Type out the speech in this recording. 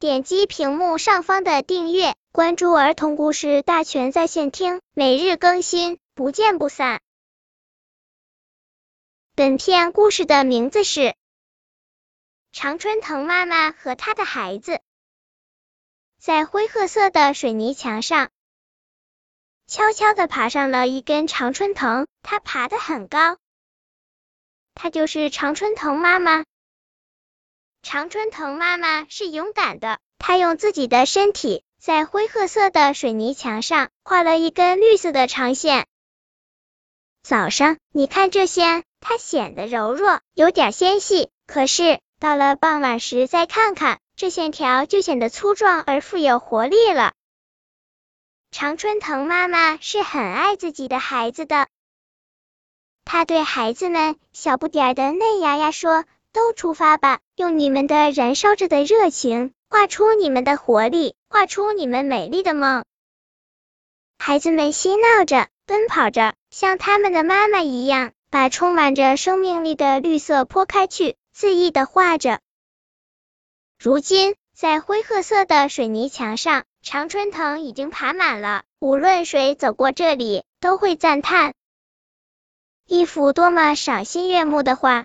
点击屏幕上方的订阅，关注儿童故事大全在线听，每日更新，不见不散。本片故事的名字是《常春藤妈妈和她的孩子》。在灰褐色的水泥墙上，悄悄的爬上了一根常春藤，它爬得很高。它就是常春藤妈妈。常春藤妈妈是勇敢的，她用自己的身体在灰褐色的水泥墙上画了一根绿色的长线。早上，你看这线，它显得柔弱，有点纤细。可是到了傍晚时，再看看。这线条就显得粗壮而富有活力了。常春藤妈妈是很爱自己的孩子的，她对孩子们小不点儿的嫩芽芽说：“都出发吧，用你们的燃烧着的热情，画出你们的活力，画出你们美丽的梦。”孩子们嬉闹着，奔跑着，像他们的妈妈一样，把充满着生命力的绿色泼开去，恣意的画着。如今，在灰褐色的水泥墙上，常春藤已经爬满了。无论谁走过这里，都会赞叹：一幅多么赏心悦目的画！